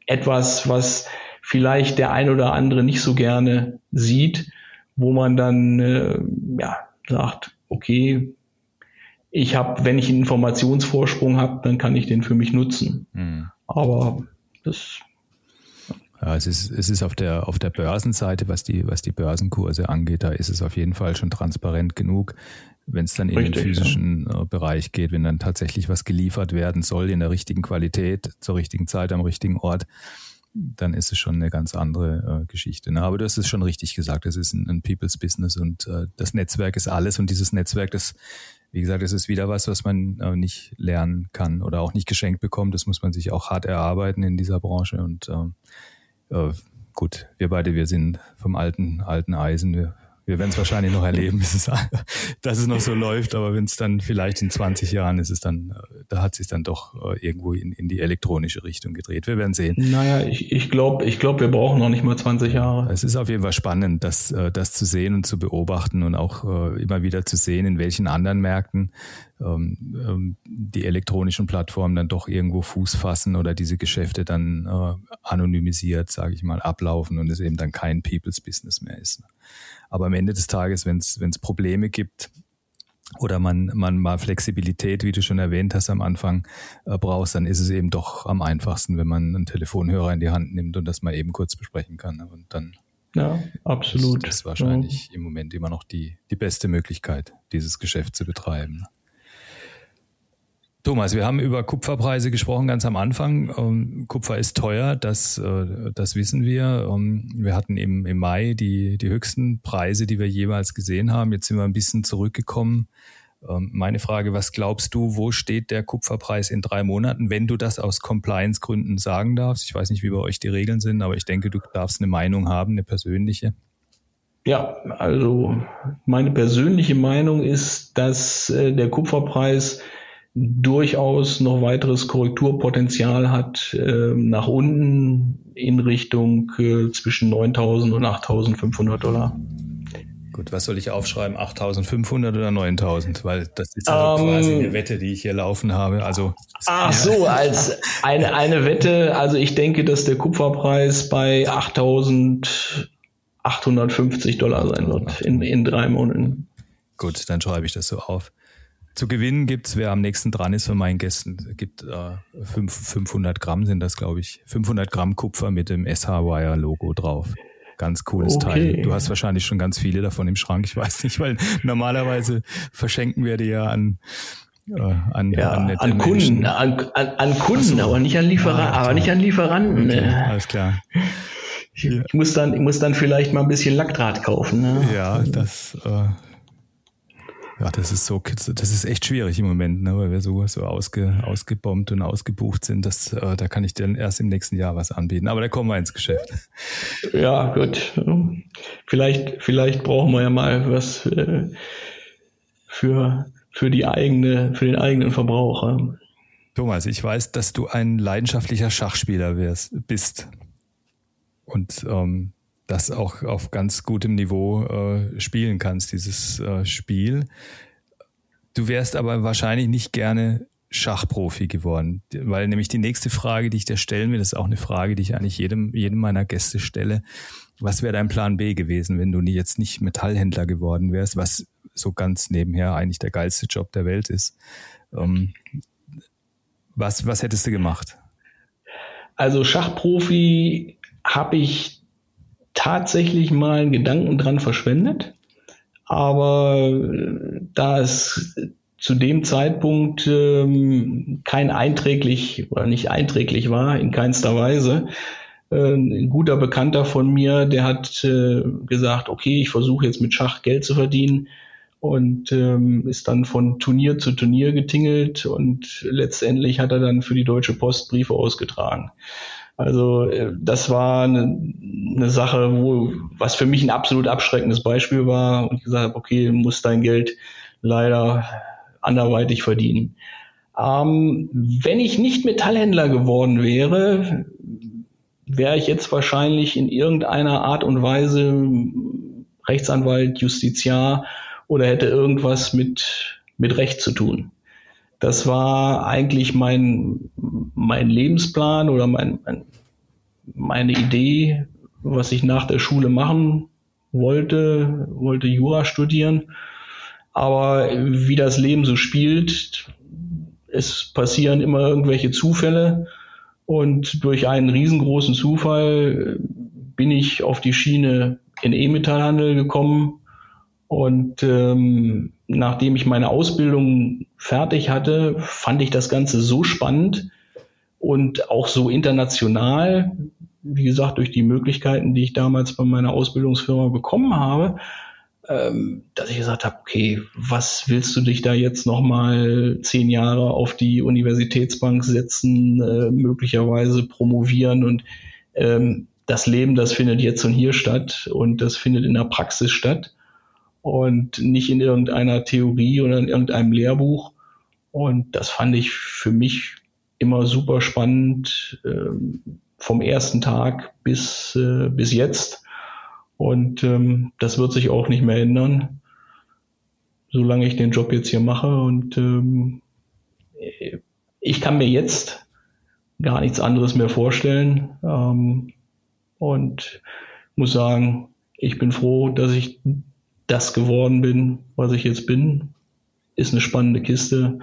etwas, was vielleicht der ein oder andere nicht so gerne sieht, wo man dann äh, ja sagt, okay, ich habe, wenn ich einen Informationsvorsprung habe, dann kann ich den für mich nutzen. Mhm. Aber das ja, es ist, es ist auf der, auf der Börsenseite, was die, was die Börsenkurse angeht, da ist es auf jeden Fall schon transparent genug wenn es dann in Richtig, den physischen ja. Äh, Bereich geht, wenn dann tatsächlich was geliefert werden soll in der richtigen Qualität, zur richtigen Zeit, am richtigen Ort, dann ist es schon eine ganz andere äh, Geschichte. Ne? Aber du hast es schon richtig gesagt, es ist ein, ein People's Business und äh, das Netzwerk ist alles und dieses Netzwerk, das, wie gesagt, das ist wieder was, was man äh, nicht lernen kann oder auch nicht geschenkt bekommt. Das muss man sich auch hart erarbeiten in dieser Branche und äh, äh gut, wir beide, wir sind vom alten, alten Eisen, wir wir werden es wahrscheinlich noch erleben, dass es noch so läuft, aber wenn es dann vielleicht in 20 Jahren ist es dann, da hat sich dann doch äh, irgendwo in, in die elektronische Richtung gedreht. Wir werden sehen. Naja, ich, ich glaube, ich glaub, wir brauchen noch nicht mal 20 Jahre. Es ist auf jeden Fall spannend, das, äh, das zu sehen und zu beobachten und auch äh, immer wieder zu sehen, in welchen anderen Märkten ähm, ähm, die elektronischen Plattformen dann doch irgendwo Fuß fassen oder diese Geschäfte dann anonymisiert, sage ich mal, ablaufen und es eben dann kein People's Business mehr ist. Aber am Ende des Tages, wenn es Probleme gibt, oder man, man mal Flexibilität, wie du schon erwähnt hast am Anfang, äh, brauchst, dann ist es eben doch am einfachsten, wenn man einen Telefonhörer in die Hand nimmt und das mal eben kurz besprechen kann. Und dann ja, absolut. Das ist wahrscheinlich ja. im Moment immer noch die, die beste Möglichkeit, dieses Geschäft zu betreiben. Thomas, wir haben über Kupferpreise gesprochen ganz am Anfang. Ähm, Kupfer ist teuer, das, äh, das wissen wir. Ähm, wir hatten im, im Mai die, die höchsten Preise, die wir jeweils gesehen haben. Jetzt sind wir ein bisschen zurückgekommen. Ähm, meine Frage, was glaubst du, wo steht der Kupferpreis in drei Monaten, wenn du das aus Compliance-Gründen sagen darfst? Ich weiß nicht, wie bei euch die Regeln sind, aber ich denke, du darfst eine Meinung haben, eine persönliche. Ja, also meine persönliche Meinung ist, dass äh, der Kupferpreis durchaus noch weiteres Korrekturpotenzial hat äh, nach unten in Richtung äh, zwischen 9.000 und 8.500 Dollar. Gut, was soll ich aufschreiben? 8.500 oder 9.000? Weil das ist ja um, quasi eine Wette, die ich hier laufen habe. Also ach so, [LAUGHS] als eine, eine Wette. Also ich denke, dass der Kupferpreis bei 8.850 Dollar sein wird in, in drei Monaten. Gut, dann schreibe ich das so auf. Zu gewinnen gibt's, wer am nächsten dran ist von meinen Gästen, gibt äh, 500 Gramm sind das, glaube ich. 500 Gramm Kupfer mit dem SH-Wire-Logo drauf. Ganz cooles okay. Teil. Du hast wahrscheinlich schon ganz viele davon im Schrank, ich weiß nicht, weil normalerweise verschenken wir die ja an äh, an, ja, an, an Kunden, an, an, Kunden, so. aber nicht an Lieferanten, ah, aber nicht an Lieferanten. Okay, ne? alles klar. Ich, ich, muss dann, ich muss dann vielleicht mal ein bisschen Lackdraht kaufen. Ne? Ja, das äh, ja, das ist so, das ist echt schwierig im Moment, ne, weil wir so, so ausge, ausgebombt und ausgebucht sind. Das, äh, da kann ich dir erst im nächsten Jahr was anbieten. Aber da kommen wir ins Geschäft. Ja, gut. Vielleicht, vielleicht brauchen wir ja mal was äh, für, für die eigene, für den eigenen Verbraucher. Thomas, ich weiß, dass du ein leidenschaftlicher Schachspieler wärst, bist. Und ähm, das auch auf ganz gutem Niveau äh, spielen kannst, dieses äh, Spiel. Du wärst aber wahrscheinlich nicht gerne Schachprofi geworden? Weil nämlich die nächste Frage, die ich dir stellen will, ist auch eine Frage, die ich eigentlich jedem, jedem meiner Gäste stelle. Was wäre dein Plan B gewesen, wenn du jetzt nicht Metallhändler geworden wärst, was so ganz nebenher eigentlich der geilste Job der Welt ist? Ähm, was, was hättest du gemacht? Also Schachprofi habe ich tatsächlich mal einen Gedanken dran verschwendet. Aber da es zu dem Zeitpunkt ähm, kein einträglich oder nicht einträglich war, in keinster Weise, äh, ein guter Bekannter von mir, der hat äh, gesagt, okay, ich versuche jetzt mit Schach Geld zu verdienen und ähm, ist dann von Turnier zu Turnier getingelt und letztendlich hat er dann für die Deutsche Post Briefe ausgetragen. Also äh, das war eine, eine Sache, wo was für mich ein absolut abschreckendes Beispiel war und ich gesagt habe, okay, du musst dein Geld leider anderweitig verdienen. Ähm, wenn ich nicht Metallhändler geworden wäre, wäre ich jetzt wahrscheinlich in irgendeiner Art und Weise Rechtsanwalt, Justiziar oder hätte irgendwas mit, mit Recht zu tun. Das war eigentlich mein, mein Lebensplan oder mein, mein, meine Idee, was ich nach der Schule machen wollte, wollte Jura studieren. Aber wie das Leben so spielt, es passieren immer irgendwelche Zufälle und durch einen riesengroßen Zufall bin ich auf die Schiene in E-Metallhandel gekommen und ähm, nachdem ich meine Ausbildung fertig hatte, fand ich das Ganze so spannend und auch so international, wie gesagt, durch die Möglichkeiten, die ich damals bei meiner Ausbildungsfirma bekommen habe, ähm, dass ich gesagt habe, okay, was willst du dich da jetzt nochmal zehn Jahre auf die Universitätsbank setzen, äh, möglicherweise promovieren und ähm, das Leben, das findet jetzt und hier statt und das findet in der Praxis statt und nicht in irgendeiner Theorie oder in irgendeinem Lehrbuch. Und das fand ich für mich immer super spannend ähm, vom ersten Tag bis, äh, bis jetzt. Und ähm, das wird sich auch nicht mehr ändern, solange ich den Job jetzt hier mache. Und ähm, ich kann mir jetzt gar nichts anderes mehr vorstellen. Ähm, und muss sagen, ich bin froh, dass ich das geworden bin, was ich jetzt bin. Ist eine spannende Kiste.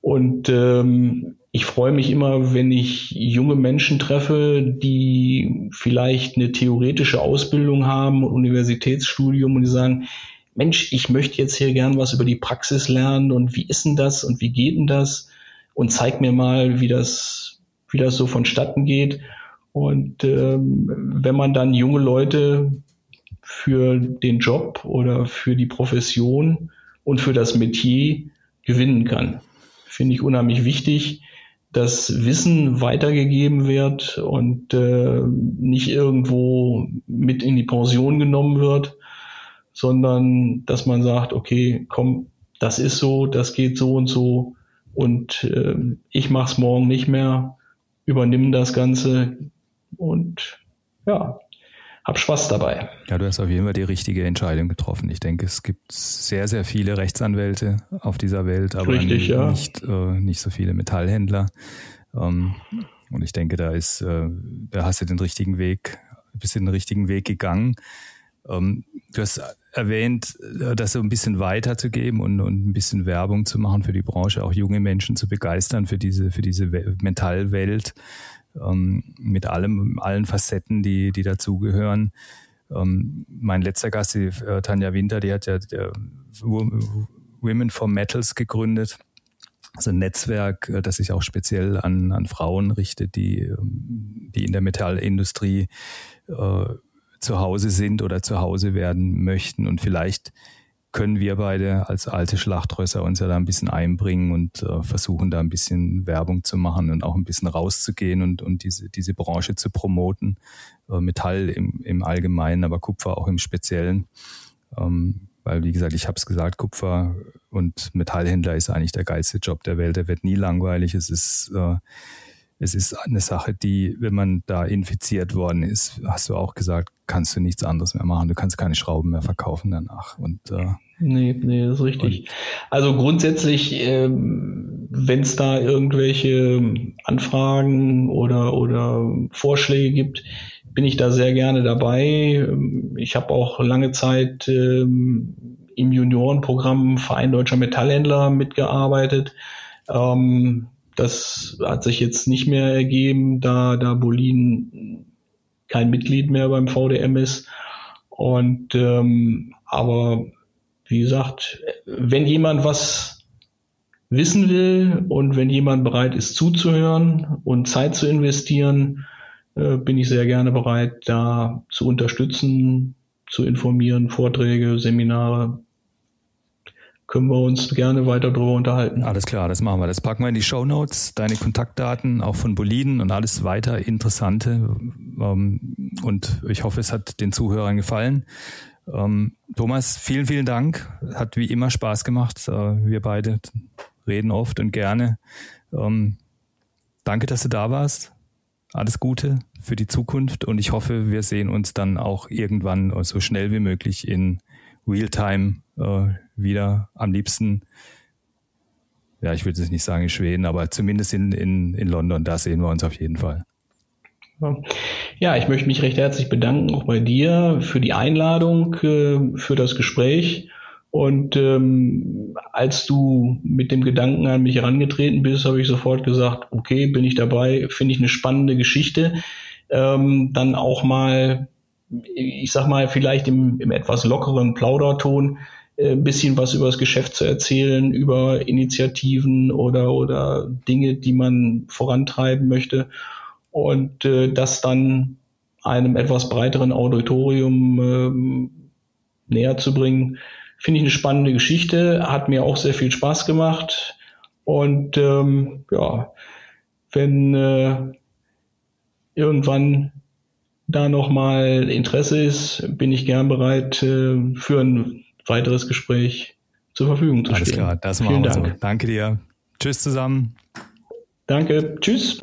Und ähm, ich freue mich immer, wenn ich junge Menschen treffe, die vielleicht eine theoretische Ausbildung haben, Universitätsstudium und die sagen, Mensch, ich möchte jetzt hier gern was über die Praxis lernen und wie ist denn das und wie geht denn das? Und zeig mir mal, wie das, wie das so vonstatten geht. Und ähm, wenn man dann junge Leute für den Job oder für die Profession und für das Metier gewinnen kann. Finde ich unheimlich wichtig, dass Wissen weitergegeben wird und äh, nicht irgendwo mit in die Pension genommen wird, sondern dass man sagt, okay, komm, das ist so, das geht so und so und äh, ich mache es morgen nicht mehr, übernimm das Ganze und ja, hab Spaß dabei. Ja, du hast auf jeden Fall die richtige Entscheidung getroffen. Ich denke, es gibt sehr, sehr viele Rechtsanwälte auf dieser Welt, aber Richtig, ja. nicht, äh, nicht so viele Metallhändler. Ähm, und ich denke, da ist, äh, da hast du den richtigen Weg, bist den richtigen Weg gegangen. Ähm, du hast erwähnt, äh, das so ein bisschen weiterzugeben und, und ein bisschen Werbung zu machen für die Branche, auch junge Menschen zu begeistern für diese, für diese Metallwelt ähm, mit allem, allen Facetten, die, die dazugehören. Ähm, mein letzter Gast, die äh, Tanja Winter, die hat ja der Women for Metals gegründet. Also ein Netzwerk, äh, das sich auch speziell an, an Frauen richtet, die, ähm, die in der Metallindustrie äh, zu Hause sind oder zu Hause werden möchten und vielleicht können wir beide als alte Schlachtrösser uns ja da ein bisschen einbringen und äh, versuchen da ein bisschen Werbung zu machen und auch ein bisschen rauszugehen und, und diese, diese Branche zu promoten. Äh, Metall im, im Allgemeinen, aber Kupfer auch im Speziellen. Ähm, weil, wie gesagt, ich habe es gesagt, Kupfer und Metallhändler ist eigentlich der geilste Job der Welt. Der wird nie langweilig. Es ist, äh, es ist eine Sache, die, wenn man da infiziert worden ist, hast du auch gesagt, kannst du nichts anderes mehr machen. Du kannst keine Schrauben mehr verkaufen danach. Und äh, Nee, nee, das ist richtig. Also grundsätzlich, ähm, wenn es da irgendwelche Anfragen oder, oder Vorschläge gibt, bin ich da sehr gerne dabei. Ich habe auch lange Zeit ähm, im Juniorenprogramm Verein Deutscher Metallhändler mitgearbeitet. Ähm, das hat sich jetzt nicht mehr ergeben, da, da Bolin kein Mitglied mehr beim VDM ist. Und ähm, aber wie gesagt, wenn jemand was wissen will und wenn jemand bereit ist zuzuhören und Zeit zu investieren, äh, bin ich sehr gerne bereit, da zu unterstützen, zu informieren, Vorträge, Seminare können wir uns gerne weiter darüber unterhalten. Alles klar, das machen wir. Das packen wir in die Show Notes, deine Kontaktdaten, auch von Boliden und alles weiter Interessante. Ähm, und ich hoffe, es hat den Zuhörern gefallen. Ähm, Thomas, vielen, vielen Dank. Hat wie immer Spaß gemacht. Äh, wir beide reden oft und gerne. Ähm, danke, dass du da warst. Alles Gute für die Zukunft und ich hoffe, wir sehen uns dann auch irgendwann so schnell wie möglich in Realtime äh, wieder. Am liebsten, ja, ich würde es nicht sagen in Schweden, aber zumindest in, in, in London, da sehen wir uns auf jeden Fall. Ja, ich möchte mich recht herzlich bedanken, auch bei dir, für die Einladung, äh, für das Gespräch. Und ähm, als du mit dem Gedanken an mich herangetreten bist, habe ich sofort gesagt, okay, bin ich dabei, finde ich eine spannende Geschichte. Ähm, dann auch mal ich sag mal, vielleicht im, im etwas lockeren Plauderton äh, ein bisschen was über das Geschäft zu erzählen, über Initiativen oder, oder Dinge, die man vorantreiben möchte und äh, das dann einem etwas breiteren Auditorium ähm, näher zu bringen, finde ich eine spannende Geschichte, hat mir auch sehr viel Spaß gemacht und ähm, ja, wenn äh, irgendwann da nochmal Interesse ist, bin ich gern bereit, äh, für ein weiteres Gespräch zur Verfügung zu Alles stehen. Alles klar, das machen Vielen wir Dank. so. Danke dir. Tschüss zusammen. Danke. Tschüss.